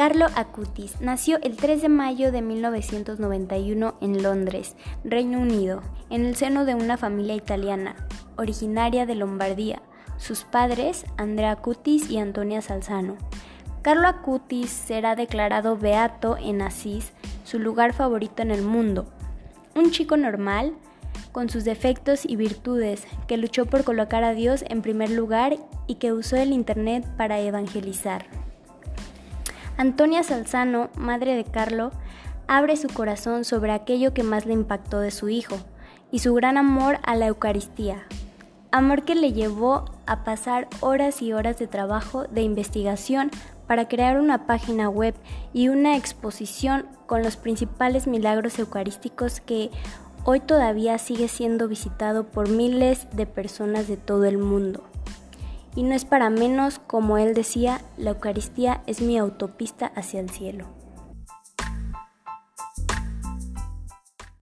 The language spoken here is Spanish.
Carlo Acutis nació el 3 de mayo de 1991 en Londres, Reino Unido, en el seno de una familia italiana, originaria de Lombardía. Sus padres, Andrea Acutis y Antonia Salzano. Carlo Acutis será declarado beato en Asís, su lugar favorito en el mundo. Un chico normal, con sus defectos y virtudes, que luchó por colocar a Dios en primer lugar y que usó el Internet para evangelizar. Antonia Salzano, madre de Carlo, abre su corazón sobre aquello que más le impactó de su hijo y su gran amor a la Eucaristía. Amor que le llevó a pasar horas y horas de trabajo de investigación para crear una página web y una exposición con los principales milagros eucarísticos que hoy todavía sigue siendo visitado por miles de personas de todo el mundo. Y no es para menos, como él decía, la Eucaristía es mi autopista hacia el cielo.